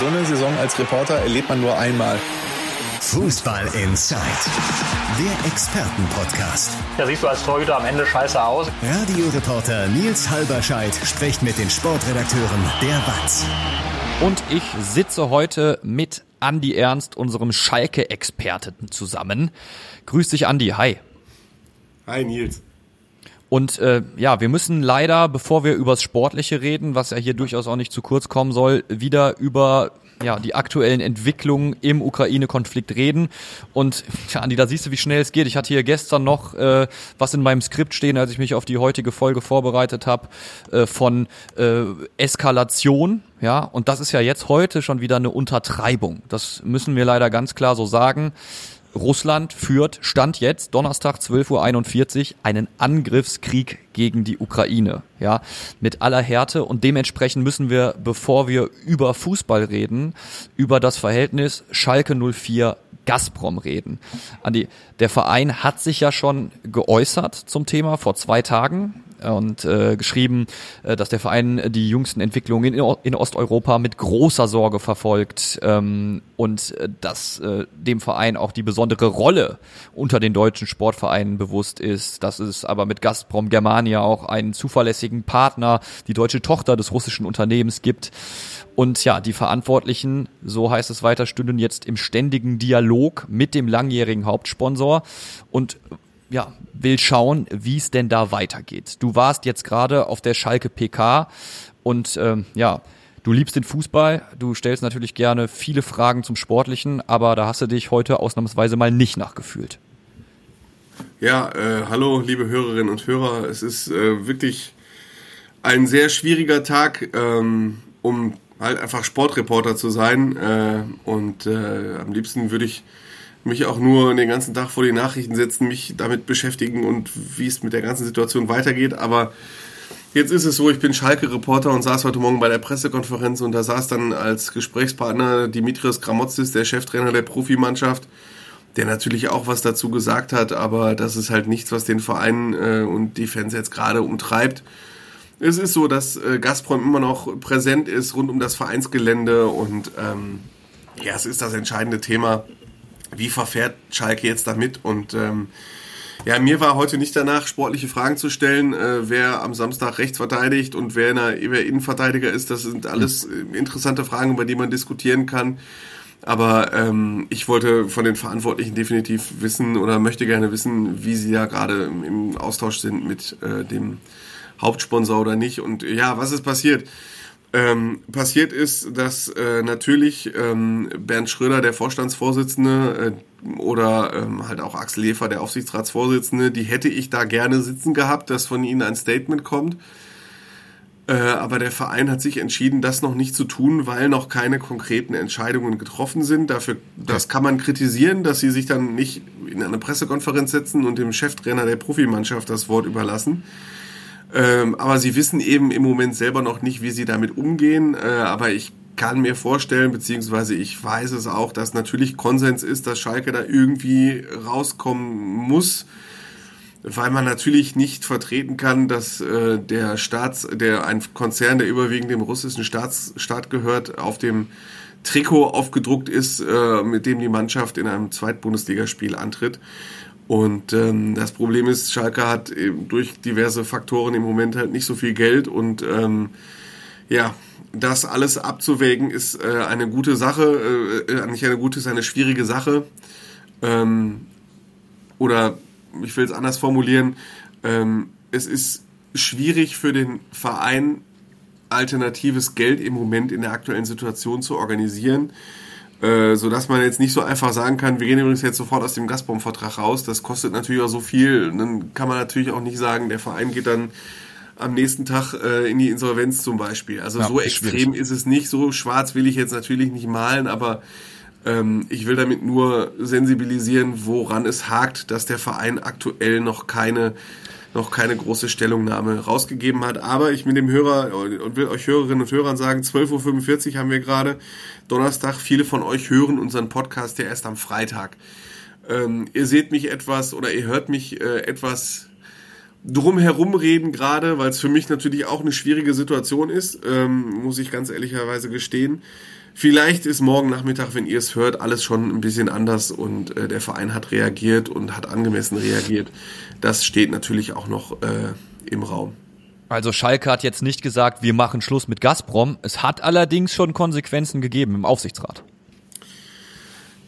So eine Saison als Reporter erlebt man nur einmal. Fußball Inside, der Expertenpodcast. Da siehst du als Torhüter am Ende scheiße aus. Radioreporter Nils Halberscheid spricht mit den Sportredakteuren der WAZ. Und ich sitze heute mit Andi Ernst, unserem Schalke-Experten, zusammen. Grüß dich, Andi. Hi. Hi, Nils. Und äh, ja, wir müssen leider, bevor wir übers Sportliche reden, was ja hier durchaus auch nicht zu kurz kommen soll, wieder über ja, die aktuellen Entwicklungen im Ukraine-Konflikt reden. Und ja, Andi, da siehst du, wie schnell es geht. Ich hatte hier gestern noch äh, was in meinem Skript stehen, als ich mich auf die heutige Folge vorbereitet habe, äh, von äh, Eskalation. Ja, und das ist ja jetzt heute schon wieder eine Untertreibung. Das müssen wir leider ganz klar so sagen. Russland führt, Stand jetzt, Donnerstag 12.41 Uhr, einen Angriffskrieg gegen die Ukraine. Ja, mit aller Härte und dementsprechend müssen wir, bevor wir über Fußball reden, über das Verhältnis Schalke 04 Gazprom reden. Andi, der Verein hat sich ja schon geäußert zum Thema vor zwei Tagen und äh, geschrieben, äh, dass der Verein die jüngsten Entwicklungen in, in Osteuropa mit großer Sorge verfolgt ähm, und äh, dass äh, dem Verein auch die besondere Rolle unter den deutschen Sportvereinen bewusst ist, dass es aber mit Gazprom Germania auch einen zuverlässigen Partner, die deutsche Tochter des russischen Unternehmens gibt. Und ja, die Verantwortlichen, so heißt es weiter, stünden jetzt im ständigen Dialog mit dem langjährigen Hauptsponsor und ja, will schauen, wie es denn da weitergeht. Du warst jetzt gerade auf der Schalke PK und ähm, ja, du liebst den Fußball, du stellst natürlich gerne viele Fragen zum Sportlichen, aber da hast du dich heute ausnahmsweise mal nicht nachgefühlt. Ja, äh, hallo liebe Hörerinnen und Hörer, es ist äh, wirklich ein sehr schwieriger Tag, ähm, um halt einfach Sportreporter zu sein äh, und äh, am liebsten würde ich mich auch nur den ganzen Tag vor die Nachrichten setzen, mich damit beschäftigen und wie es mit der ganzen Situation weitergeht. Aber jetzt ist es so, ich bin Schalke-Reporter und saß heute Morgen bei der Pressekonferenz und da saß dann als Gesprächspartner Dimitrios Gramotzis, der Cheftrainer der Profimannschaft, der natürlich auch was dazu gesagt hat, aber das ist halt nichts, was den Verein äh, und die Fans jetzt gerade umtreibt. Es ist so, dass äh, Gazprom immer noch präsent ist rund um das Vereinsgelände und ähm, ja, es ist das entscheidende Thema wie verfährt Schalke jetzt damit? Und ähm, ja, mir war heute nicht danach, sportliche Fragen zu stellen, äh, wer am Samstag rechts verteidigt und wer, in wer Innenverteidiger ist. Das sind alles äh, interessante Fragen, über die man diskutieren kann. Aber ähm, ich wollte von den Verantwortlichen definitiv wissen oder möchte gerne wissen, wie sie ja gerade im, im Austausch sind mit äh, dem Hauptsponsor oder nicht. Und ja, was ist passiert? Ähm, passiert ist, dass äh, natürlich ähm, Bernd Schröder, der Vorstandsvorsitzende, äh, oder ähm, halt auch Axel Jefer, der Aufsichtsratsvorsitzende, die hätte ich da gerne sitzen gehabt, dass von ihnen ein Statement kommt. Äh, aber der Verein hat sich entschieden, das noch nicht zu tun, weil noch keine konkreten Entscheidungen getroffen sind. Dafür, das kann man kritisieren, dass sie sich dann nicht in eine Pressekonferenz setzen und dem Cheftrainer der Profimannschaft das Wort überlassen. Ähm, aber sie wissen eben im Moment selber noch nicht, wie sie damit umgehen. Äh, aber ich kann mir vorstellen, beziehungsweise ich weiß es auch, dass natürlich Konsens ist, dass Schalke da irgendwie rauskommen muss, weil man natürlich nicht vertreten kann, dass äh, der Staats, der ein Konzern, der überwiegend dem russischen Staats, Staat gehört, auf dem Trikot aufgedruckt ist, äh, mit dem die Mannschaft in einem Zweitbundesligaspiel antritt. Und ähm, das Problem ist, Schalke hat durch diverse Faktoren im Moment halt nicht so viel Geld und ähm, ja, das alles abzuwägen ist äh, eine gute Sache, äh, nicht eine gute, ist eine schwierige Sache. Ähm, oder ich will es anders formulieren, ähm, es ist schwierig für den Verein, alternatives Geld im Moment in der aktuellen Situation zu organisieren. Äh, so dass man jetzt nicht so einfach sagen kann, wir gehen übrigens jetzt sofort aus dem Gazprom-Vertrag raus. Das kostet natürlich auch so viel. Dann kann man natürlich auch nicht sagen, der Verein geht dann am nächsten Tag äh, in die Insolvenz zum Beispiel. Also ja, so extrem ist es nicht. So schwarz will ich jetzt natürlich nicht malen, aber ähm, ich will damit nur sensibilisieren, woran es hakt, dass der Verein aktuell noch keine noch keine große Stellungnahme rausgegeben hat. Aber ich mit dem Hörer und will euch Hörerinnen und Hörern sagen, 12.45 Uhr haben wir gerade Donnerstag. Viele von euch hören unseren Podcast ja erst am Freitag. Ähm, ihr seht mich etwas oder ihr hört mich äh, etwas drumherum reden gerade, weil es für mich natürlich auch eine schwierige Situation ist, ähm, muss ich ganz ehrlicherweise gestehen. Vielleicht ist morgen Nachmittag, wenn ihr es hört, alles schon ein bisschen anders und äh, der Verein hat reagiert und hat angemessen reagiert. Das steht natürlich auch noch äh, im Raum. Also Schalke hat jetzt nicht gesagt, wir machen Schluss mit Gazprom. Es hat allerdings schon Konsequenzen gegeben im Aufsichtsrat.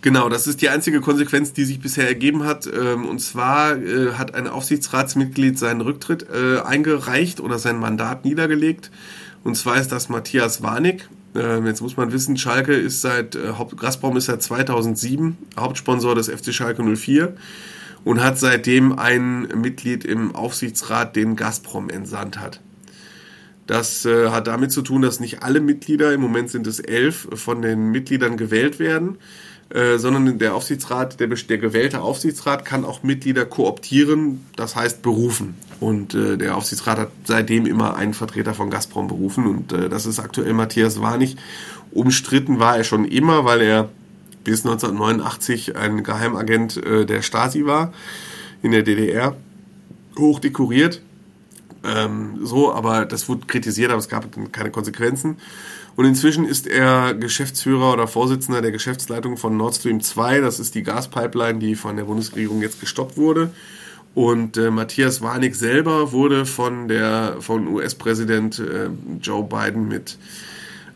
Genau, das ist die einzige Konsequenz, die sich bisher ergeben hat. Ähm, und zwar äh, hat ein Aufsichtsratsmitglied seinen Rücktritt äh, eingereicht oder sein Mandat niedergelegt. Und zwar ist das Matthias Warnig. Ähm, jetzt muss man wissen, Schalke ist seit, äh, Gazprom ist seit 2007 Hauptsponsor des FC Schalke 04 und hat seitdem ein Mitglied im Aufsichtsrat, den Gazprom entsandt hat. Das äh, hat damit zu tun, dass nicht alle Mitglieder, im Moment sind es elf, von den Mitgliedern gewählt werden. Äh, sondern der Aufsichtsrat, der, der gewählte Aufsichtsrat kann auch Mitglieder kooptieren, das heißt berufen. Und äh, der Aufsichtsrat hat seitdem immer einen Vertreter von Gazprom berufen und äh, das ist aktuell Matthias Warnig. Umstritten war er schon immer, weil er bis 1989 ein Geheimagent äh, der Stasi war in der DDR, hoch dekoriert. Ähm, so, aber das wurde kritisiert, aber es gab keine Konsequenzen. Und inzwischen ist er Geschäftsführer oder Vorsitzender der Geschäftsleitung von Nord Stream 2. Das ist die Gaspipeline, die von der Bundesregierung jetzt gestoppt wurde. Und äh, Matthias Warnig selber wurde von der von US-Präsident äh, Joe Biden mit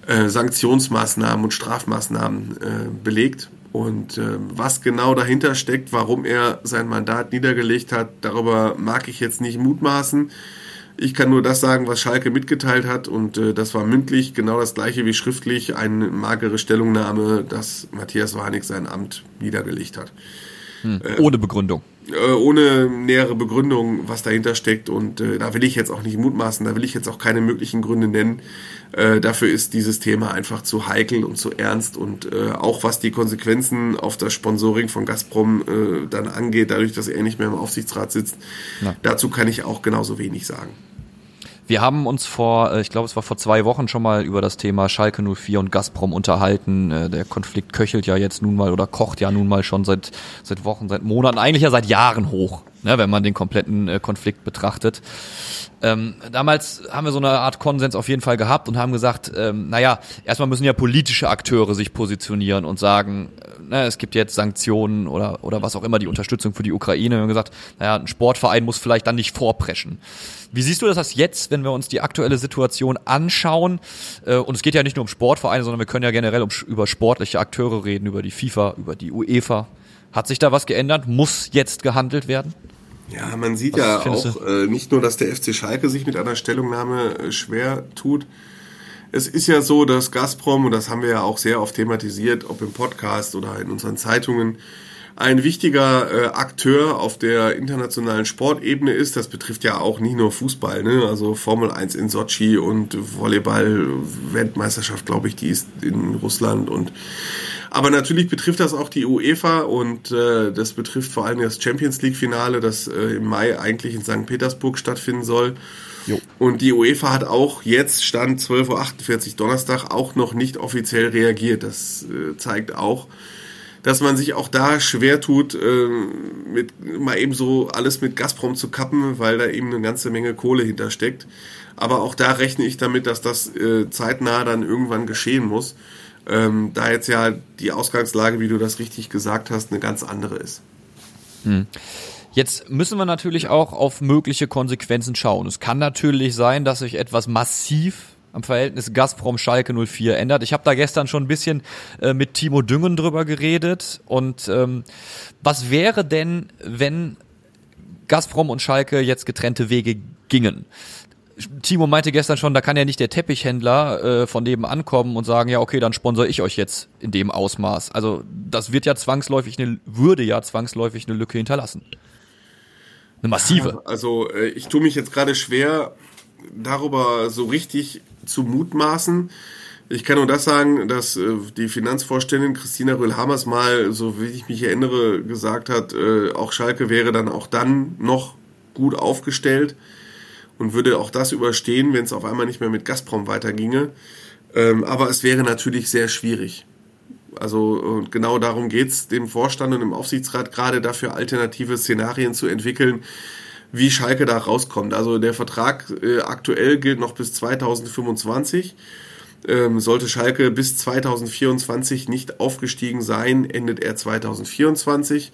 äh, Sanktionsmaßnahmen und Strafmaßnahmen äh, belegt. Und äh, was genau dahinter steckt, warum er sein Mandat niedergelegt hat, darüber mag ich jetzt nicht mutmaßen. Ich kann nur das sagen, was Schalke mitgeteilt hat und äh, das war mündlich genau das gleiche wie schriftlich, eine magere Stellungnahme, dass Matthias Warnig sein Amt niedergelegt hat. Hm, ohne Begründung. Äh, ohne nähere Begründung, was dahinter steckt und äh, da will ich jetzt auch nicht mutmaßen, da will ich jetzt auch keine möglichen Gründe nennen. Äh, dafür ist dieses Thema einfach zu heikel und zu ernst und äh, auch was die Konsequenzen auf das Sponsoring von Gazprom äh, dann angeht, dadurch, dass er nicht mehr im Aufsichtsrat sitzt, Na. dazu kann ich auch genauso wenig sagen. Wir haben uns vor, äh, ich glaube, es war vor zwei Wochen schon mal über das Thema Schalke 04 und Gazprom unterhalten. Äh, der Konflikt köchelt ja jetzt nun mal oder kocht ja nun mal schon seit, seit Wochen, seit Monaten, eigentlich ja seit Jahren hoch, ne, wenn man den kompletten äh, Konflikt betrachtet. Ähm, damals haben wir so eine Art Konsens auf jeden Fall gehabt und haben gesagt, ähm, naja, erstmal müssen ja politische Akteure sich positionieren und sagen, äh, ne, es gibt jetzt Sanktionen oder, oder was auch immer, die Unterstützung für die Ukraine. Wir haben gesagt, naja, ein Sportverein muss vielleicht dann nicht vorpreschen. Wie siehst du das jetzt, wenn wir uns die aktuelle Situation anschauen? Äh, und es geht ja nicht nur um Sportvereine, sondern wir können ja generell um, über sportliche Akteure reden, über die FIFA, über die UEFA. Hat sich da was geändert? Muss jetzt gehandelt werden? Ja, man sieht Was ja auch äh, nicht nur, dass der FC Schalke sich mit einer Stellungnahme äh, schwer tut. Es ist ja so, dass Gazprom, und das haben wir ja auch sehr oft thematisiert, ob im Podcast oder in unseren Zeitungen, ein wichtiger äh, Akteur auf der internationalen Sportebene ist. Das betrifft ja auch nicht nur Fußball, ne? also Formel 1 in Sochi und Volleyball-Weltmeisterschaft, glaube ich, die ist in Russland und aber natürlich betrifft das auch die UEFA und äh, das betrifft vor allem das Champions League-Finale, das äh, im Mai eigentlich in St. Petersburg stattfinden soll. Jo. Und die UEFA hat auch jetzt, Stand 12.48 Uhr Donnerstag, auch noch nicht offiziell reagiert. Das äh, zeigt auch, dass man sich auch da schwer tut, äh, mit mal eben so alles mit Gazprom zu kappen, weil da eben eine ganze Menge Kohle hintersteckt. Aber auch da rechne ich damit, dass das äh, zeitnah dann irgendwann geschehen muss ähm, da jetzt ja die Ausgangslage, wie du das richtig gesagt hast, eine ganz andere ist. Hm. Jetzt müssen wir natürlich auch auf mögliche Konsequenzen schauen. Es kann natürlich sein, dass sich etwas massiv am Verhältnis Gazprom Schalke 04 ändert. Ich habe da gestern schon ein bisschen äh, mit Timo Düngen drüber geredet. Und ähm, was wäre denn, wenn Gazprom und Schalke jetzt getrennte Wege gingen? Timo meinte gestern schon, da kann ja nicht der Teppichhändler äh, von nebenan kommen und sagen, ja, okay, dann sponsor ich euch jetzt in dem Ausmaß. Also das wird ja zwangsläufig eine, würde ja zwangsläufig eine Lücke hinterlassen. Eine massive. Also äh, ich tue mich jetzt gerade schwer, darüber so richtig zu mutmaßen. Ich kann nur das sagen, dass äh, die Finanzvorständin Christina Röhl-Hamers mal, so wie ich mich erinnere, gesagt hat, äh, auch Schalke wäre dann auch dann noch gut aufgestellt und würde auch das überstehen, wenn es auf einmal nicht mehr mit Gazprom weiterginge. Ähm, aber es wäre natürlich sehr schwierig. Also und genau darum geht's dem Vorstand und dem Aufsichtsrat gerade dafür alternative Szenarien zu entwickeln, wie Schalke da rauskommt. Also der Vertrag äh, aktuell gilt noch bis 2025. Ähm, sollte Schalke bis 2024 nicht aufgestiegen sein, endet er 2024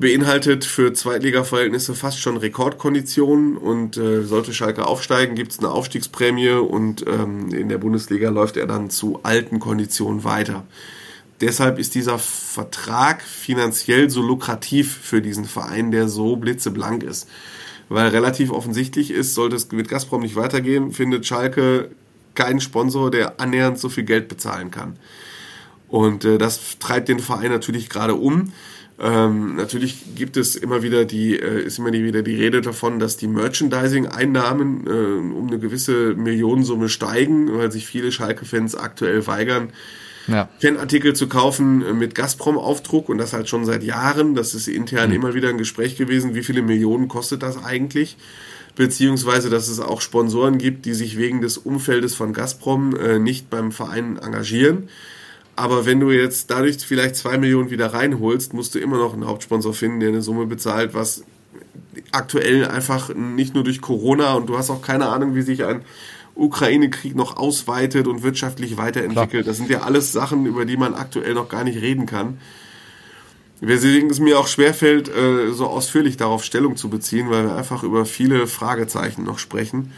beinhaltet für Zweitliga-Verhältnisse fast schon Rekordkonditionen und äh, sollte Schalke aufsteigen, gibt es eine Aufstiegsprämie und ähm, in der Bundesliga läuft er dann zu alten Konditionen weiter. Deshalb ist dieser Vertrag finanziell so lukrativ für diesen Verein, der so blitzeblank ist. Weil relativ offensichtlich ist, sollte es mit Gazprom nicht weitergehen, findet Schalke keinen Sponsor, der annähernd so viel Geld bezahlen kann. Und äh, das treibt den Verein natürlich gerade um. Ähm, natürlich gibt es immer wieder die, äh, ist immer wieder die Rede davon, dass die Merchandising-Einnahmen äh, um eine gewisse Millionensumme steigen, weil sich viele Schalke-Fans aktuell weigern, ja. Fanartikel zu kaufen äh, mit Gazprom-Aufdruck und das halt schon seit Jahren. Das ist intern mhm. immer wieder ein Gespräch gewesen, wie viele Millionen kostet das eigentlich? Beziehungsweise, dass es auch Sponsoren gibt, die sich wegen des Umfeldes von Gazprom äh, nicht beim Verein engagieren. Aber wenn du jetzt dadurch vielleicht zwei Millionen wieder reinholst, musst du immer noch einen Hauptsponsor finden, der eine Summe bezahlt, was aktuell einfach nicht nur durch Corona und du hast auch keine Ahnung, wie sich ein Ukraine-Krieg noch ausweitet und wirtschaftlich weiterentwickelt. Klar. Das sind ja alles Sachen, über die man aktuell noch gar nicht reden kann. Weswegen es mir auch schwerfällt, äh, so ausführlich darauf Stellung zu beziehen, weil wir einfach über viele Fragezeichen noch sprechen.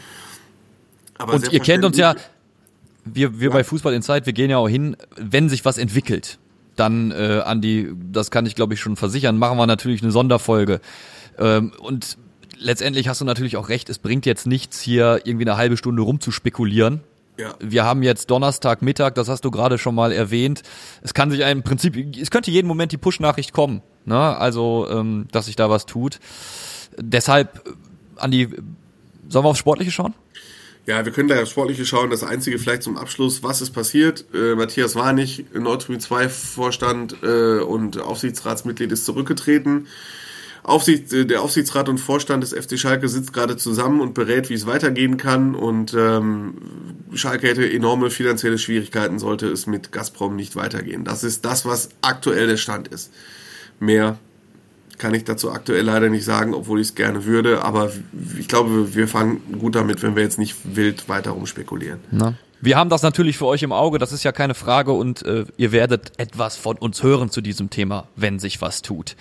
Aber und ihr kennt uns ja, wir, wir ja. bei Fußball in Zeit, wir gehen ja auch hin, wenn sich was entwickelt, dann äh, an die, das kann ich glaube ich schon versichern, machen wir natürlich eine Sonderfolge. Ähm, und letztendlich hast du natürlich auch recht, es bringt jetzt nichts, hier irgendwie eine halbe Stunde rumzuspekulieren. Ja. Wir haben jetzt Donnerstag Mittag, das hast du gerade schon mal erwähnt. Es kann sich im Prinzip, es könnte jeden Moment die Push-Nachricht kommen, ne? Also, ähm, dass sich da was tut. Deshalb, an die, sollen wir aufs Sportliche schauen? Ja, wir können da ja Sportliche schauen. Das Einzige vielleicht zum Abschluss, was ist passiert? Äh, Matthias Warnig, Nordtribün 2 Vorstand äh, und Aufsichtsratsmitglied ist zurückgetreten. Aufsicht, äh, der Aufsichtsrat und Vorstand des FC Schalke sitzt gerade zusammen und berät, wie es weitergehen kann. Und ähm, Schalke hätte enorme finanzielle Schwierigkeiten, sollte es mit Gazprom nicht weitergehen. Das ist das, was aktuell der Stand ist. Mehr kann ich dazu aktuell leider nicht sagen, obwohl ich es gerne würde. Aber ich glaube, wir fangen gut damit, wenn wir jetzt nicht wild weiter rumspekulieren. Na. Wir haben das natürlich für euch im Auge, das ist ja keine Frage und äh, ihr werdet etwas von uns hören zu diesem Thema, wenn sich was tut.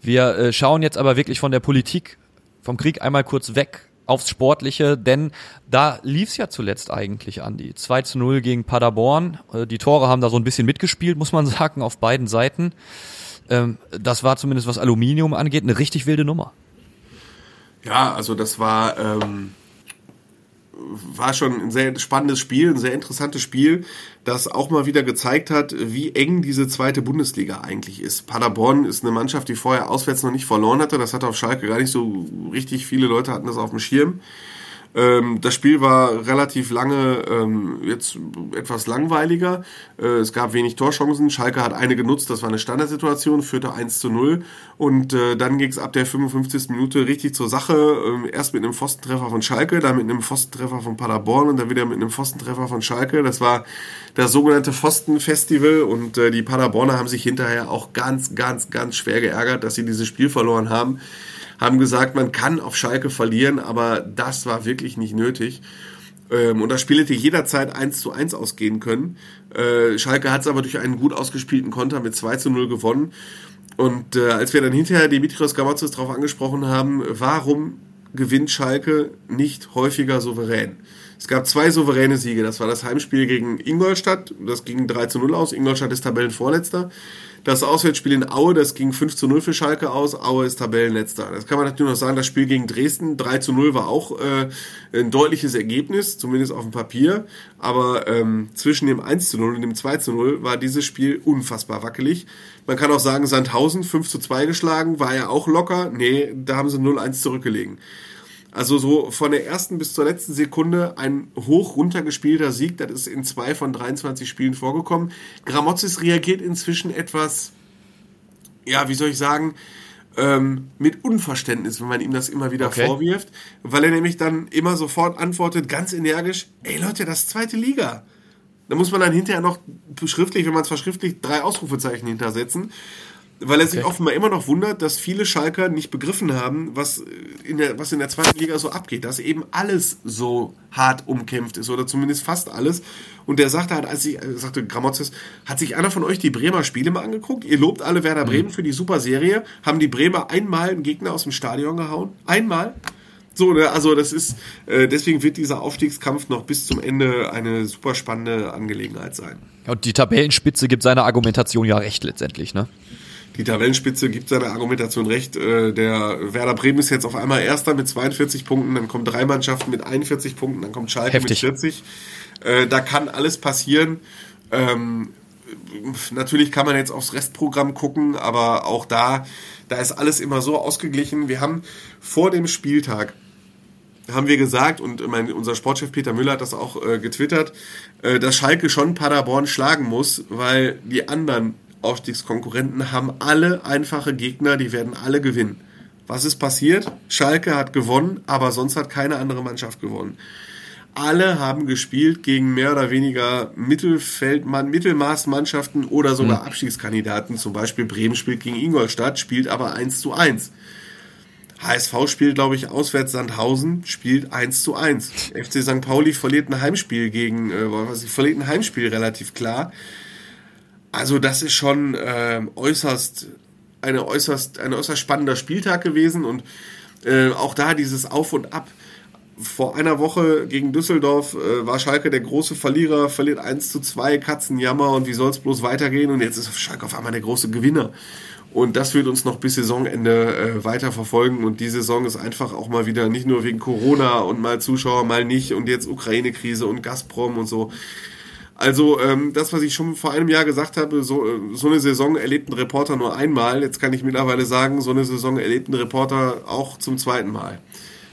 Wir äh, schauen jetzt aber wirklich von der Politik, vom Krieg einmal kurz weg aufs Sportliche, denn da lief es ja zuletzt eigentlich, an die 2 zu 0 gegen Paderborn. Äh, die Tore haben da so ein bisschen mitgespielt, muss man sagen, auf beiden Seiten. Ähm, das war zumindest was Aluminium angeht eine richtig wilde Nummer. Ja, also das war ähm, war schon ein sehr spannendes Spiel, ein sehr interessantes Spiel, das auch mal wieder gezeigt hat, wie eng diese zweite Bundesliga eigentlich ist. Paderborn ist eine Mannschaft, die vorher auswärts noch nicht verloren hatte. Das hat auf Schalke gar nicht so richtig viele Leute hatten das auf dem Schirm. Ähm, das Spiel war relativ lange ähm, jetzt etwas langweiliger. Äh, es gab wenig Torchancen. Schalke hat eine genutzt, das war eine Standardsituation, führte 1 zu 0. Und äh, dann ging es ab der 55. Minute richtig zur Sache. Ähm, erst mit einem Pfostentreffer von Schalke, dann mit einem Pfostentreffer von Paderborn und dann wieder mit einem Pfostentreffer von Schalke. Das war das sogenannte Pfostenfestival und äh, die Paderborner haben sich hinterher auch ganz, ganz, ganz schwer geärgert, dass sie dieses Spiel verloren haben haben gesagt, man kann auf Schalke verlieren, aber das war wirklich nicht nötig. Ähm, und das Spiel hätte jederzeit 1 zu 1 ausgehen können. Äh, Schalke hat es aber durch einen gut ausgespielten Konter mit 2 zu 0 gewonnen. Und äh, als wir dann hinterher Dimitrios Gamatzis darauf angesprochen haben, warum gewinnt Schalke nicht häufiger souverän? Es gab zwei souveräne Siege. Das war das Heimspiel gegen Ingolstadt. Das ging 3 zu 0 aus. Ingolstadt ist Tabellenvorletzter. Das Auswärtsspiel in Aue, das ging 5 zu 0 für Schalke aus. Aue ist Tabellenletzter. Das kann man natürlich noch sagen. Das Spiel gegen Dresden 3 zu 0 war auch äh, ein deutliches Ergebnis, zumindest auf dem Papier. Aber ähm, zwischen dem 1 zu 0 und dem 2 zu 0 war dieses Spiel unfassbar wackelig. Man kann auch sagen, Sandhausen 5 zu 2 geschlagen, war ja auch locker. Nee, da haben sie 0-1 zurückgelegen. Also so von der ersten bis zur letzten Sekunde ein hoch runtergespielter Sieg, das ist in zwei von 23 Spielen vorgekommen. Gramozis reagiert inzwischen etwas, ja, wie soll ich sagen, ähm, mit Unverständnis, wenn man ihm das immer wieder okay. vorwirft, weil er nämlich dann immer sofort antwortet, ganz energisch, ey Leute, das ist zweite Liga. Da muss man dann hinterher noch schriftlich, wenn man es verschriftlicht, drei Ausrufezeichen hintersetzen. Weil er sich offenbar immer noch wundert, dass viele Schalker nicht begriffen haben, was in der, was in der zweiten Liga so abgeht, dass eben alles so hart umkämpft ist oder zumindest fast alles. Und der sagte halt, als ich, äh, sagte Gramotzes, hat sich einer von euch die Bremer Spiele mal angeguckt? Ihr lobt alle Werder Bremen für die super Serie. Haben die Bremer einmal einen Gegner aus dem Stadion gehauen? Einmal? So, ne, also das ist, äh, deswegen wird dieser Aufstiegskampf noch bis zum Ende eine super spannende Angelegenheit sein. Und die Tabellenspitze gibt seiner Argumentation ja recht letztendlich, ne? Die Tabellenspitze gibt seiner Argumentation recht. Äh, der Werder Bremen ist jetzt auf einmal Erster mit 42 Punkten, dann kommen drei Mannschaften mit 41 Punkten, dann kommt Schalke Heftig. mit 40. Äh, da kann alles passieren. Ähm, natürlich kann man jetzt aufs Restprogramm gucken, aber auch da, da ist alles immer so ausgeglichen. Wir haben vor dem Spieltag haben wir gesagt, und mein, unser Sportchef Peter Müller hat das auch äh, getwittert, äh, dass Schalke schon Paderborn schlagen muss, weil die anderen Aufstiegskonkurrenten haben alle einfache Gegner, die werden alle gewinnen. Was ist passiert? Schalke hat gewonnen, aber sonst hat keine andere Mannschaft gewonnen. Alle haben gespielt gegen mehr oder weniger Mittelfeldmann, Mittelmaßmannschaften oder sogar Abstiegskandidaten. Zum Beispiel Bremen spielt gegen Ingolstadt, spielt aber 1 zu 1. HSV spielt, glaube ich, auswärts Sandhausen, spielt 1 zu 1. FC St. Pauli verliert ein Heimspiel gegen, äh, was ich, verliert ein Heimspiel relativ klar. Also das ist schon äh, äußerst, eine äußerst, ein äußerst spannender Spieltag gewesen und äh, auch da dieses Auf und Ab. Vor einer Woche gegen Düsseldorf äh, war Schalke der große Verlierer, verliert 1 zu 2, Katzenjammer und wie soll es bloß weitergehen und jetzt ist Schalke auf einmal der große Gewinner. Und das wird uns noch bis Saisonende äh, weiter verfolgen. Und die Saison ist einfach auch mal wieder nicht nur wegen Corona und mal Zuschauer, mal nicht und jetzt Ukraine-Krise und Gazprom und so. Also ähm, das, was ich schon vor einem Jahr gesagt habe, so, äh, so eine Saison erlebt ein Reporter nur einmal. Jetzt kann ich mittlerweile sagen, so eine Saison erlebt ein Reporter auch zum zweiten Mal.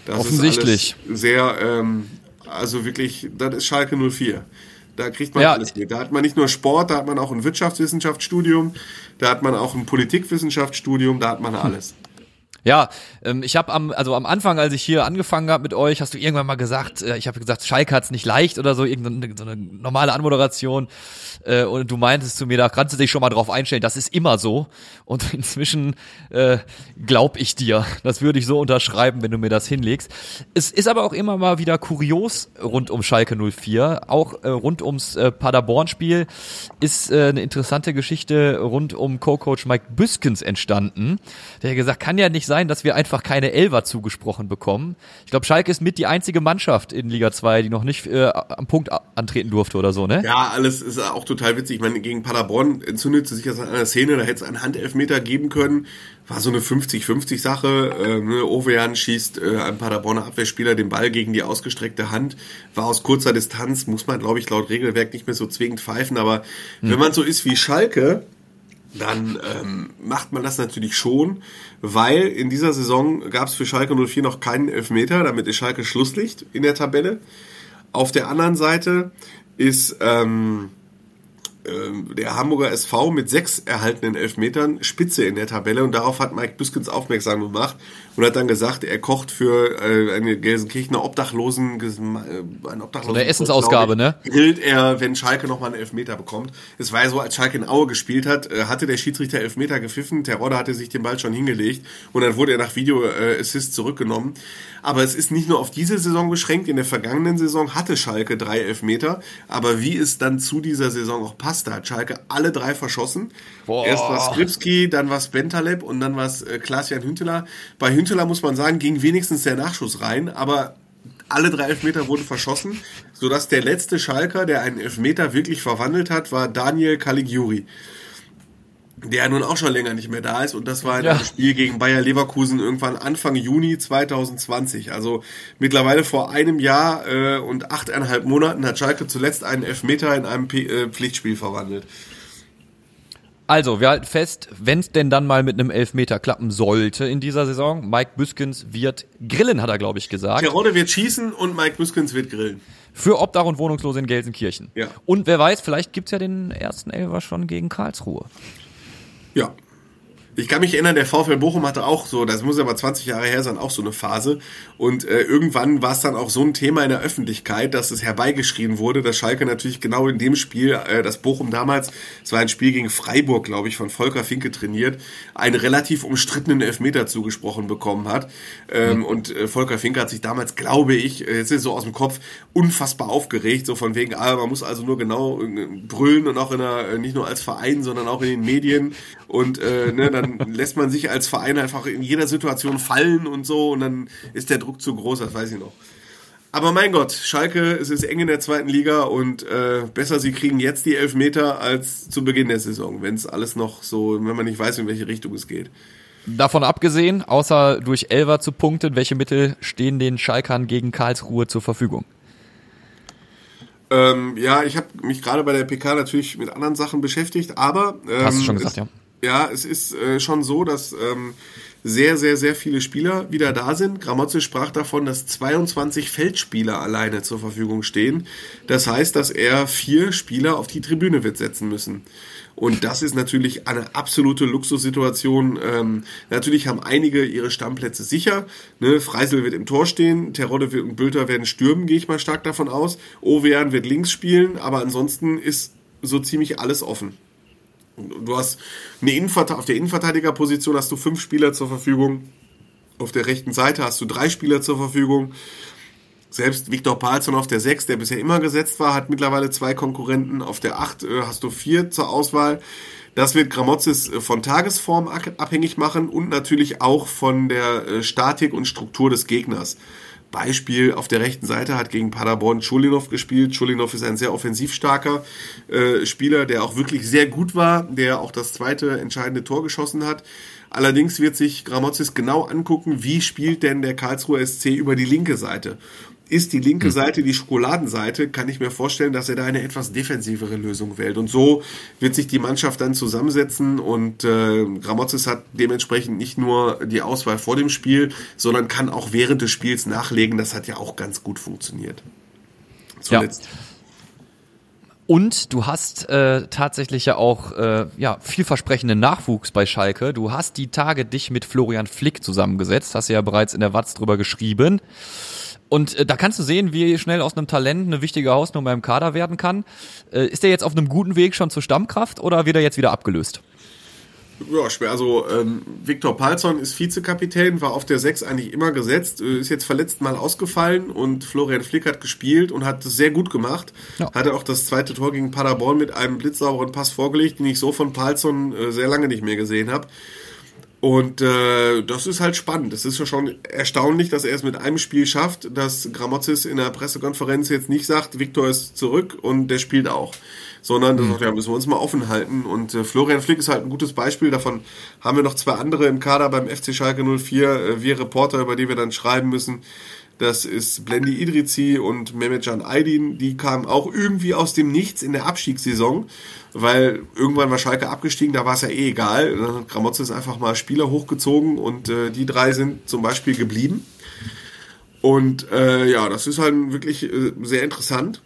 Das Offensichtlich. Sehr, ähm, also wirklich, das ist Schalke 04. Da kriegt man Ja. alles mit. Da hat man nicht nur Sport, da hat man auch ein Wirtschaftswissenschaftsstudium, da hat man auch ein Politikwissenschaftsstudium, da hat man alles. Ja, ähm, ich habe am, also am Anfang, als ich hier angefangen habe mit euch, hast du irgendwann mal gesagt, äh, ich habe gesagt, Schalke hat's nicht leicht oder so, irgendeine so eine normale Anmoderation. Äh, und du meintest zu mir, da kannst du dich schon mal drauf einstellen, das ist immer so. Und inzwischen äh, glaub ich dir. Das würde ich so unterschreiben, wenn du mir das hinlegst. Es ist aber auch immer mal wieder kurios rund um Schalke 04. Auch äh, rund ums äh, Paderborn-Spiel ist äh, eine interessante Geschichte rund um Co-Coach Mike Büskens entstanden. Der gesagt, kann ja nicht sein, dass wir einfach keine Elfer zugesprochen bekommen. Ich glaube, Schalke ist mit die einzige Mannschaft in Liga 2, die noch nicht äh, am Punkt antreten durfte oder so, ne? Ja, alles ist auch total witzig. Ich meine, gegen Paderborn entzündete sich das an einer Szene, da hätte es einen Handelfmeter geben können. War so eine 50-50 Sache. Ähm, ne, Ovejan schießt äh, einem Paderborner Abwehrspieler den Ball gegen die ausgestreckte Hand. War aus kurzer Distanz, muss man, glaube ich, laut Regelwerk nicht mehr so zwingend pfeifen. Aber wenn man so ist wie Schalke, dann ähm, macht man das natürlich schon, weil in dieser Saison gab es für Schalke 04 noch keinen Elfmeter, damit ist Schalke Schlusslicht in der Tabelle. Auf der anderen Seite ist ähm, der Hamburger SV mit sechs erhaltenen Elfmetern Spitze in der Tabelle und darauf hat Mike Büskens aufmerksam gemacht und hat dann gesagt, er kocht für äh, eine Gelsenkirchener Obdachlosen, äh, ein Obdachlosen So eine Essensausgabe, ne? Grillt er, wenn Schalke nochmal einen Elfmeter bekommt. Es war ja so, als Schalke in Aue gespielt hat, äh, hatte der Schiedsrichter Elfmeter gepfiffen, Terodde hatte sich den Ball schon hingelegt und dann wurde er nach Video äh, Assist zurückgenommen. Aber es ist nicht nur auf diese Saison beschränkt. In der vergangenen Saison hatte Schalke drei Elfmeter. Aber wie es dann zu dieser Saison auch passt, da hat Schalke alle drei verschossen. Boah. Erst war Skripski, dann war Bentaleb und dann war es äh, Klaas-Jan Hünteler. Bei Hünteler muss man sagen, ging wenigstens der Nachschuss rein, aber alle drei Elfmeter wurden verschossen, sodass der letzte Schalker, der einen Elfmeter wirklich verwandelt hat, war Daniel Caligiuri. Der nun auch schon länger nicht mehr da ist und das war in Ja. einem Spiel gegen Bayer Leverkusen irgendwann Anfang Juni 2020. Also mittlerweile vor einem Jahr äh, und achteinhalb Monaten hat Schalke zuletzt einen Elfmeter in einem P äh, Pflichtspiel verwandelt. Also, wir halten fest, wenn es denn dann mal mit einem Elfmeter klappen sollte in dieser Saison, Mike Büskens wird grillen, hat er, glaube ich, gesagt. Terodde wird schießen und Mike Büskens wird grillen. Für Obdach und Wohnungslose in Gelsenkirchen. Ja. Und wer weiß, vielleicht gibt's ja den ersten Elfer schon gegen Karlsruhe. Ja. Ich kann mich erinnern, der VfL Bochum hatte auch so, das muss aber 20 Jahre her sein, auch so eine Phase. Und äh, irgendwann war es dann auch so ein Thema in der Öffentlichkeit, dass es herbeigeschrien wurde, dass Schalke natürlich genau in dem Spiel, äh, das Bochum damals, es war ein Spiel gegen Freiburg, glaube ich, von Volker Finke trainiert, einen relativ umstrittenen Elfmeter zugesprochen bekommen hat. Ähm, mhm. Und äh, Volker Finke hat sich damals, glaube ich, äh, jetzt ist es so aus dem Kopf, unfassbar aufgeregt, so von wegen, ah, man muss also nur genau äh, brüllen und auch in der, äh, nicht nur als Verein, sondern auch in den Medien. Und äh, ne, dann lässt man sich als Verein einfach in jeder Situation fallen und so und dann ist der Druck zu groß, das weiß ich noch. Aber mein Gott, Schalke, es ist eng in der zweiten Liga und äh, besser, sie kriegen jetzt die Elfmeter als zu Beginn der Saison, wenn es alles noch so, wenn man nicht weiß, in welche Richtung es geht. Davon abgesehen, außer durch Elver zu punkten, welche Mittel stehen den Schalkern gegen Karlsruhe zur Verfügung? Ähm, ja, ich habe mich gerade bei der PK natürlich mit anderen Sachen beschäftigt, aber ähm, hast du schon gesagt, es, ja. Ja, es ist äh, schon so, dass ähm, sehr, sehr, sehr viele Spieler wieder da sind. Gramozzi sprach davon, dass 22 Feldspieler alleine zur Verfügung stehen. Das heißt, dass er vier Spieler auf die Tribüne wird setzen müssen. Und das ist natürlich eine absolute Luxussituation. Ähm, natürlich haben einige ihre Stammplätze sicher. Ne? Freisel wird im Tor stehen, Terodde und Bülter werden stürmen, gehe ich mal stark davon aus. Ovean wird links spielen, aber ansonsten ist so ziemlich alles offen. Du hast eine Innenvert auf der Innenverteidigerposition hast du fünf Spieler zur Verfügung. Auf der rechten Seite hast du drei Spieler zur Verfügung. Selbst Viktor Palsson auf der 6, der bisher immer gesetzt war, hat mittlerweile zwei Konkurrenten. Auf der 8 äh, hast du vier zur Auswahl. Das wird Gramozis äh, von Tagesform abhängig machen und natürlich auch von der äh, Statik und Struktur des Gegners. Beispiel auf der rechten Seite hat gegen Paderborn Chulinov gespielt. Chulinov ist ein sehr offensiv starker äh, Spieler, der auch wirklich sehr gut war, der auch das zweite entscheidende Tor geschossen hat. Allerdings wird sich Gramozis genau angucken, wie spielt denn der Karlsruher SC über die linke Seite. Ist die linke hm. Seite die Schokoladenseite, kann ich mir vorstellen, dass er da eine etwas defensivere Lösung wählt. Und so wird sich die Mannschaft dann zusammensetzen und äh, Gramozis hat dementsprechend nicht nur die Auswahl vor dem Spiel, sondern kann auch während des Spiels nachlegen. Das hat ja auch ganz gut funktioniert. Zuletzt. Ja. Und du hast äh, tatsächlich ja auch äh, ja, vielversprechenden Nachwuchs bei Schalke. Du hast die Tage dich mit Florian Flick zusammengesetzt, hast ja bereits in der Watz drüber geschrieben. Und äh, da kannst du sehen, wie schnell aus einem Talent eine wichtige Hausnummer im Kader werden kann. Äh, ist er jetzt auf einem guten Weg schon zur Stammkraft oder wird er jetzt wieder abgelöst? Ja, schwer. Also ähm, Viktor Palzon ist Vizekapitän, war auf der 6 eigentlich immer gesetzt, äh, ist jetzt verletzt mal ausgefallen und Florian Flick hat gespielt und hat es sehr gut gemacht. Ja. Hatte auch das zweite Tor gegen Paderborn mit einem blitzsauberen Pass vorgelegt, den ich so von Palzon äh, sehr lange nicht mehr gesehen habe. Und äh, das ist halt spannend. Es ist ja schon erstaunlich, dass er es mit einem Spiel schafft, dass Gramozis in der Pressekonferenz jetzt nicht sagt, Viktor ist zurück und der spielt auch. Sondern mhm. das ja, müssen wir uns mal offen halten. Und äh, Florian Flick ist halt ein gutes Beispiel. Davon haben wir noch zwei andere im Kader beim FC Schalke 04, äh, wir Reporter, über die wir dann schreiben müssen. Das ist Blendi Idrizi und Mehmetcan Aydin. Die kamen auch irgendwie aus dem Nichts in der Abstiegssaison weil irgendwann war Schalke abgestiegen, da war es ja eh egal. Dann hat Gramozze ist einfach mal Spieler hochgezogen und äh, die drei sind zum Beispiel geblieben. Und äh, ja, das ist halt wirklich äh, sehr interessant.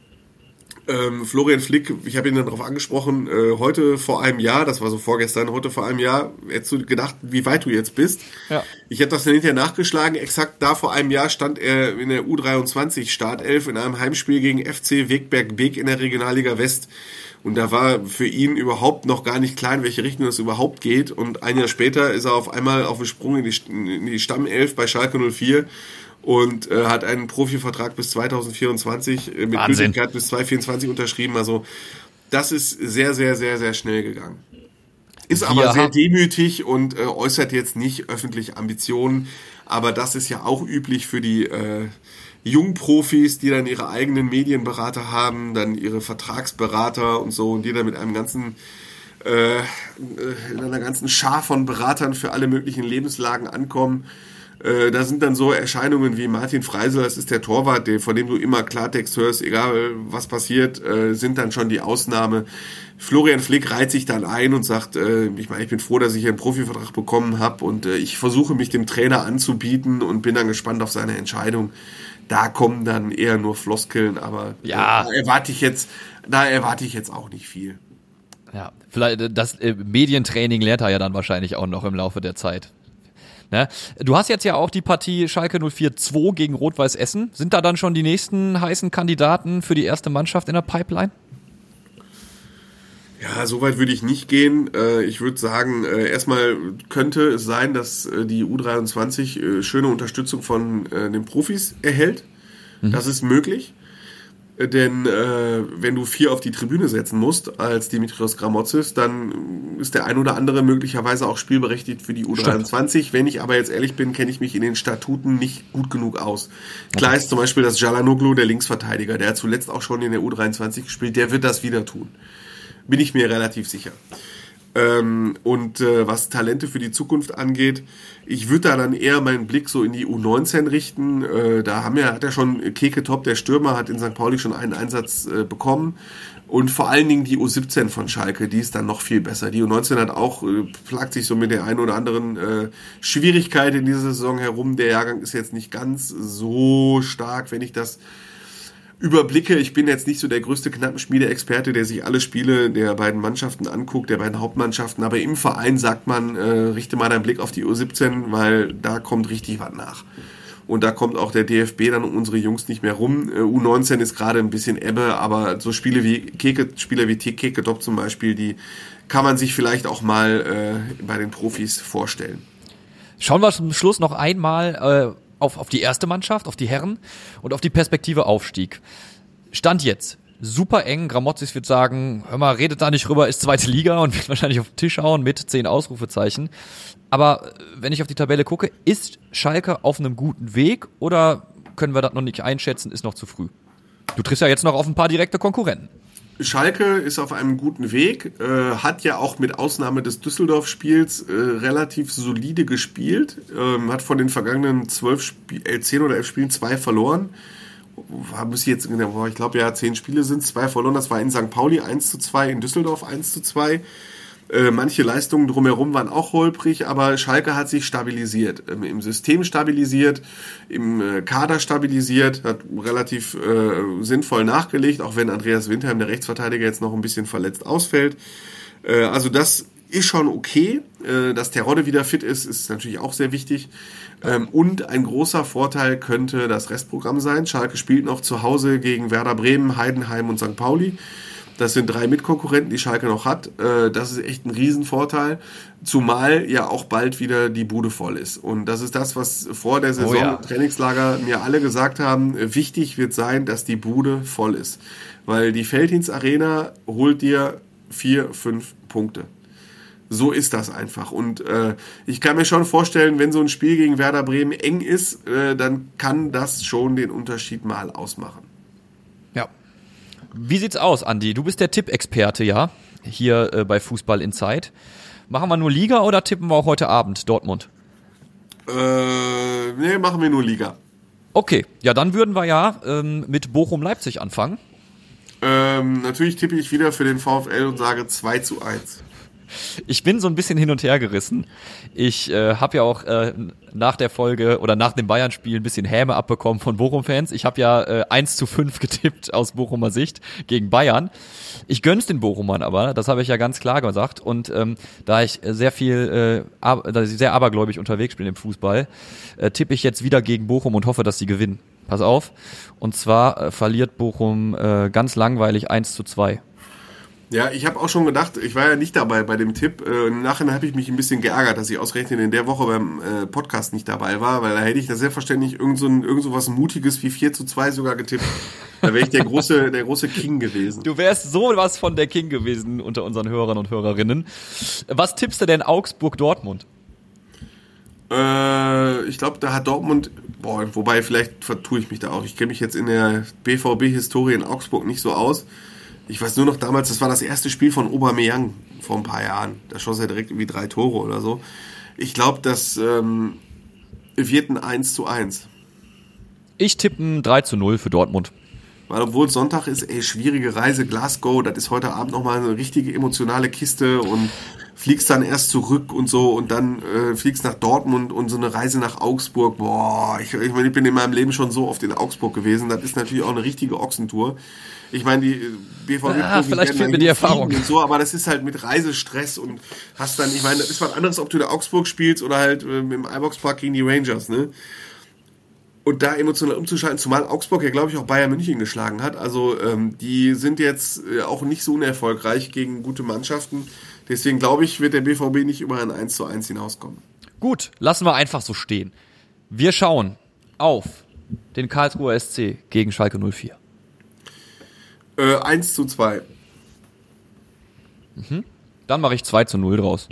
Ähm, Florian Flick, ich habe ihn dann darauf angesprochen, äh, heute vor einem Jahr, das war so vorgestern, heute vor einem Jahr, hättest du gedacht, wie weit du jetzt bist. Ja. Ich habe das dann hinterher nachgeschlagen, exakt da vor einem Jahr stand er in der U23 Startelf in einem Heimspiel gegen FC Wegberg Beek in der Regionalliga West. Und da war für ihn überhaupt noch gar nicht klar, in welche Richtung das überhaupt geht. Und ein Jahr später ist er auf einmal auf dem Sprung in die, in die Stammelf bei Schalke 04 und äh, hat einen Profivertrag bis 2024 äh, mit Wahnsinn. Gültigkeit bis 2024 unterschrieben. Also das ist sehr, sehr, sehr, sehr schnell gegangen. Ist Wir aber sehr demütig und äh, äußert jetzt nicht öffentlich Ambitionen. Aber das ist ja auch üblich für die äh, Jungprofis, die dann ihre eigenen Medienberater haben, dann ihre Vertragsberater und so und die dann mit einem ganzen äh, in einer ganzen Schar von Beratern für alle möglichen Lebenslagen ankommen. Äh, da sind dann so Erscheinungen wie Martin Freisel, das ist der Torwart, der, von dem du immer Klartext hörst, egal was passiert, äh, sind dann schon die Ausnahme. Florian Flick reiht sich dann ein und sagt, äh, ich meine, ich bin froh, dass ich einen Profivertrag bekommen habe und äh, ich versuche mich dem Trainer anzubieten und bin dann gespannt auf seine Entscheidung da kommen dann eher nur Floskeln, aber ja. da erwarte ich jetzt, da erwarte ich jetzt auch nicht viel. Ja, vielleicht äh, das Medientraining lernt er ja dann wahrscheinlich auch noch im Laufe der Zeit. Ne? Du hast jetzt ja auch die Partie Schalke 04-2 gegen Rot-Weiß Essen. Sind da dann schon die nächsten heißen Kandidaten für die erste Mannschaft in der Pipeline? Ja, so weit würde ich nicht gehen. Äh, ich würde sagen, äh, erstmal könnte es sein, dass äh, die U23 schöne Unterstützung von den Profis erhält. Mhm. Das ist möglich. Denn äh, wenn du vier auf die Tribüne setzen musst als Dimitrios Gramotzis, dann ist der ein oder andere möglicherweise auch spielberechtigt für die U23. Stimmt. Wenn ich aber jetzt ehrlich bin, kenne ich mich in den Statuten nicht gut genug aus. Klar ist zum Beispiel das Jalanoglu, der Linksverteidiger, der hat zuletzt auch schon in der U23 gespielt, der wird das wieder tun. Bin ich mir relativ sicher. Ähm, und äh, was Talente für die Zukunft angeht, ich würde da dann eher meinen Blick so in die U19 richten. Äh, da haben wir, hat er schon Keke Top, der Stürmer, hat in St. Pauli schon einen Einsatz äh, bekommen. Und vor allen Dingen die U17 von Schalke, die ist dann noch viel besser. Die U19 hat auch, äh, plagt sich so mit der einen oder anderen äh, Schwierigkeit in dieser Saison herum. Der Jahrgang ist jetzt nicht ganz so stark, wenn ich das überblicke. Ich bin jetzt nicht so der größte Knappenschmiede-Experte, der sich alle Spiele der beiden Mannschaften anguckt, der beiden Hauptmannschaften. Aber im Verein sagt man, äh, richte mal deinen Blick auf die U17, weil da kommt richtig was nach. Und da kommt auch der DFB dann um unsere Jungs nicht mehr rum. Äh, U19 ist gerade ein bisschen Ebbe, aber so Spiele wie Keke, Spieler wie T. Keke Top zum Beispiel, die kann man sich vielleicht auch mal äh, bei den Profis vorstellen. Schauen wir zum Schluss noch einmal äh, auf, auf die erste Mannschaft, auf die Herren und auf die Perspektive Aufstieg. Stand jetzt. Super eng. Gramozis wird sagen, hör mal, redet da nicht rüber, ist zweite Liga und wird wahrscheinlich auf den Tisch hauen mit zehn Ausrufezeichen. Aber äh, wenn ich auf die Tabelle gucke, ist Schalke auf einem guten Weg oder können wir das noch nicht einschätzen, ist noch zu früh? Du triffst ja jetzt noch auf ein paar direkte Konkurrenten. Schalke ist auf einem guten Weg, äh, hat ja auch mit Ausnahme des Düsseldorf-Spiels äh, relativ solide gespielt, ähm, hat von den vergangenen zwölf Spiel, äh, zehn oder elf Spielen zwei verloren. Haben sie jetzt, ich glaube ja, zehn Spiele sind zwei verloren. Das war in St. Pauli 1 zu 2, in Düsseldorf 1 zu 2. Äh, manche Leistungen drumherum waren auch holprig, aber Schalke hat sich stabilisiert, ähm, im System stabilisiert, im äh, Kader stabilisiert, hat relativ äh, sinnvoll nachgelegt, auch wenn Andreas Winterheim, der Rechtsverteidiger, jetzt noch ein bisschen verletzt ausfällt. Äh, also das ist schon okay. Äh, dass Terodde wieder fit ist, ist natürlich auch sehr wichtig. Ähm, und ein großer Vorteil könnte das Restprogramm sein. Schalke spielt noch zu Hause gegen Werder Bremen, Heidenheim und St. Pauli. Das sind drei Mitkonkurrenten, die Schalke noch hat. Äh, das ist echt ein Riesenvorteil. Zumal ja auch bald wieder die Bude voll ist. Und das ist das, was vor der Saison oh ja. Trainingslager mir alle gesagt haben. Wichtig wird sein, dass die Bude voll ist. Weil die Feldhins Arena holt dir vier, fünf Punkte. So ist das einfach. Und äh, ich kann mir schon vorstellen, wenn so ein Spiel gegen Werder Bremen eng ist, äh, dann kann das schon den Unterschied mal ausmachen. Wie sieht's aus, Andi? Du bist der Tippexperte, ja? Hier äh, bei Fußball in Zeit. Machen wir nur Liga oder tippen wir auch heute Abend Dortmund? Äh, nee, machen wir nur Liga. Okay, ja, dann würden wir ja ähm, mit Bochum-Leipzig anfangen. Ähm, natürlich tippe ich wieder für den VfL und sage 2 zu 1. Ich bin so ein bisschen hin und her gerissen. Ich äh, habe ja auch äh, nach der Folge oder nach dem Bayern-Spiel ein bisschen Häme abbekommen von Bochum-Fans. Ich habe ja äh, 1 zu 5 getippt aus Bochumer Sicht gegen Bayern. Ich gönn's den Bochumern aber, das habe ich ja ganz klar gesagt. Und ähm, da ich sehr viel, äh, ab, da ich sehr abergläubig unterwegs bin im Fußball, äh, tippe ich jetzt wieder gegen Bochum und hoffe, dass sie gewinnen. Pass auf. Und zwar äh, verliert Bochum äh, ganz langweilig 1 zu 2. Ja, ich habe auch schon gedacht, ich war ja nicht dabei bei dem Tipp. Äh, Im Nachhinein habe ich mich ein bisschen geärgert, dass ich ausgerechnet in der Woche beim äh, Podcast nicht dabei war, weil da hätte ich da selbstverständlich irgend so, ein, irgend so was Mutiges wie 4 zu 2 sogar getippt. Da wäre ich der große, der große King gewesen. Du wärst so was von der King gewesen unter unseren Hörern und Hörerinnen. Was tippst du denn Augsburg-Dortmund? Äh, ich glaube, da hat Dortmund, boah, wobei vielleicht vertue ich mich da auch. Ich kenne mich jetzt in der BVB-Historie in Augsburg nicht so aus. Ich weiß nur noch damals, das war das erste Spiel von Aubameyang vor ein paar Jahren. Da schoss er direkt irgendwie drei Tore oder so. Ich glaube, das ähm, wird ein 1 zu 1. Ich tippe ein 3 zu 0 für Dortmund. Weil obwohl Sonntag ist, ey, schwierige Reise, Glasgow, das ist heute Abend nochmal eine richtige emotionale Kiste und fliegst dann erst zurück und so und dann äh, fliegst nach Dortmund und so eine Reise nach Augsburg. Boah, ich, ich, mein, ich bin in meinem Leben schon so oft in Augsburg gewesen. Das ist natürlich auch eine richtige Ochsentour. Ich meine, die äh, BVB ah, vielleicht fehlt mir die Erfahrung und so, aber das ist halt mit Reisestress und hast dann, ich meine, das ist was anderes, ob du in Augsburg spielst oder halt äh, im Ibox Park gegen die Rangers, ne? Und da emotional umzuschalten, zumal Augsburg ja, glaube ich, auch Bayern München geschlagen hat. Also ähm, die sind jetzt äh, auch nicht so unerfolgreich gegen gute Mannschaften. Deswegen glaube ich, wird der BVB nicht über ein 1 zu 1 hinauskommen. Gut, lassen wir einfach so stehen. Wir schauen auf den Karlsruher SC gegen Schalke 04. Äh, 1 zu 2. Mhm. Dann mache ich 2 zu 0 draus.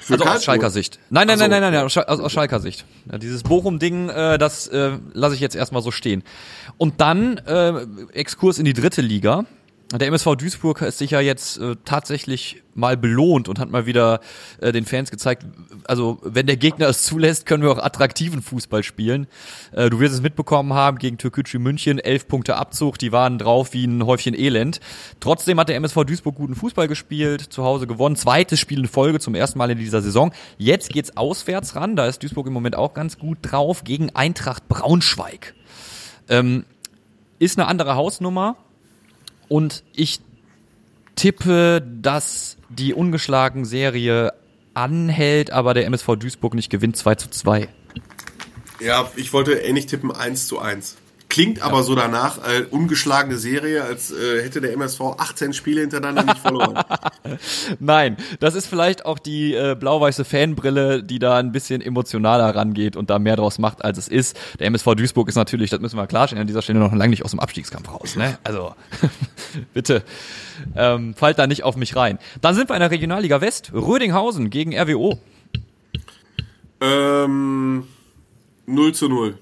Für also aus Schalker Sicht. Nein, nein, nein, nein, nein, nein, aus, aus Schalker Sicht. Ja, dieses Bochum-Ding, äh, das äh, lasse ich jetzt erstmal so stehen. Und dann äh, Exkurs in die dritte Liga. Der MSV Duisburg ist sich ja jetzt äh, tatsächlich mal belohnt und hat mal wieder äh, den Fans gezeigt, also wenn der Gegner es zulässt, können wir auch attraktiven Fußball spielen. Äh, du wirst es mitbekommen haben gegen Türkgücü München, elf Punkte Abzug, die waren drauf wie ein Häufchen Elend. Trotzdem hat der MSV Duisburg guten Fußball gespielt, zu Hause gewonnen, zweites Spiel in Folge zum ersten Mal in dieser Saison. Jetzt geht's auswärts ran, da ist Duisburg im Moment auch ganz gut drauf, gegen Eintracht Braunschweig. Ähm, ist eine andere Hausnummer und ich tippe, dass die ungeschlagen Serie anhält, aber der MSV Duisburg nicht gewinnt 2 zu 2. Ja, ich wollte ähnlich tippen 1 zu 1. Klingt aber ja. so danach, äh, ungeschlagene Serie, als äh, hätte der MSV 18 Spiele hintereinander nicht verloren. Nein, das ist vielleicht auch die äh, blau-weiße Fanbrille, die da ein bisschen emotionaler rangeht und da mehr draus macht, als es ist. Der MSV Duisburg ist natürlich, das müssen wir klarstellen, an dieser Stelle noch lange nicht aus dem Abstiegskampf raus. Ne? Also bitte ähm, fallt da nicht auf mich rein. Dann sind wir in der Regionalliga West. Rödinghausen gegen RWO. Ähm, 0 zu 0.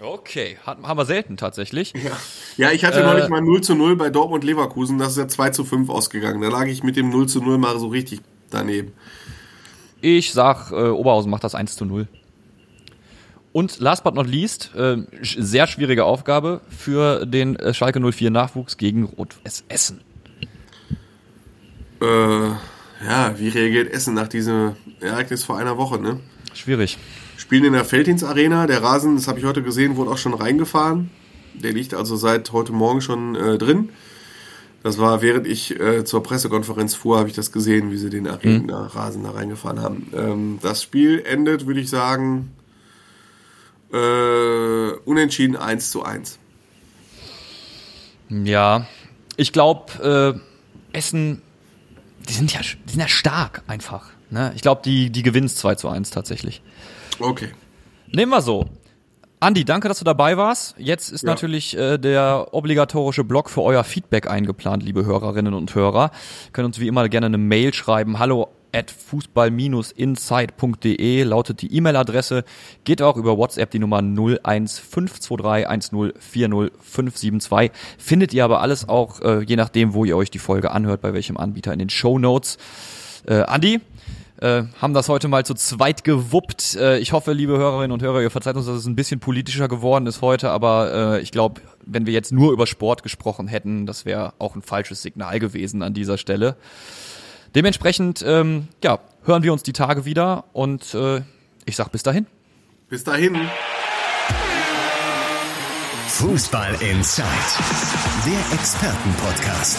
Okay, hat, haben wir selten tatsächlich. Ja, ja ich hatte äh, neulich mal 0 zu 0 bei Dortmund Leverkusen, das ist ja 2 zu 5 ausgegangen. Da lag ich mit dem 0 zu 0 mal so richtig daneben. Ich sag, äh, Oberhausen macht das 1 zu 0. Und last but not least, äh, sehr schwierige Aufgabe für den äh, Schalke 04 Nachwuchs gegen Rot-Weiß Essen. Äh, ja, wie reagiert Essen nach diesem Ereignis vor einer Woche, ne? Schwierig. Spielen in der Feldins Arena. Der Rasen, das habe ich heute gesehen, wurde auch schon reingefahren. Der liegt also seit heute Morgen schon äh, drin. Das war, während ich äh, zur Pressekonferenz fuhr, habe ich das gesehen, wie sie den Arena-Rasen da reingefahren haben. Ähm, das Spiel endet, würde ich sagen, äh, unentschieden 1 zu 1. Ja, ich glaube, äh, Essen, die sind ja, die sind ja stark einfach. Ne? Ich glaube, die, die gewinnen 2 zu 1 tatsächlich. Okay. Nehmen wir so. Andi, danke, dass du dabei warst. Jetzt ist ja. natürlich äh, der obligatorische Blog für euer Feedback eingeplant, liebe Hörerinnen und Hörer. Können uns wie immer gerne eine Mail schreiben. Hallo at fußball-insight.de lautet die E-Mail-Adresse. Geht auch über WhatsApp die Nummer 0152310400572. Findet ihr aber alles auch, äh, je nachdem, wo ihr euch die Folge anhört, bei welchem Anbieter in den Show Notes. Äh, Andi, äh, haben das heute mal zu zweit gewuppt. Äh, ich hoffe, liebe Hörerinnen und Hörer, ihr verzeiht uns, dass es ein bisschen politischer geworden ist heute, aber äh, ich glaube, wenn wir jetzt nur über Sport gesprochen hätten, das wäre auch ein falsches Signal gewesen an dieser Stelle. Dementsprechend, ähm, ja, hören wir uns die Tage wieder und äh, ich sag bis dahin. Bis dahin. Fußball Inside, der Expertenpodcast.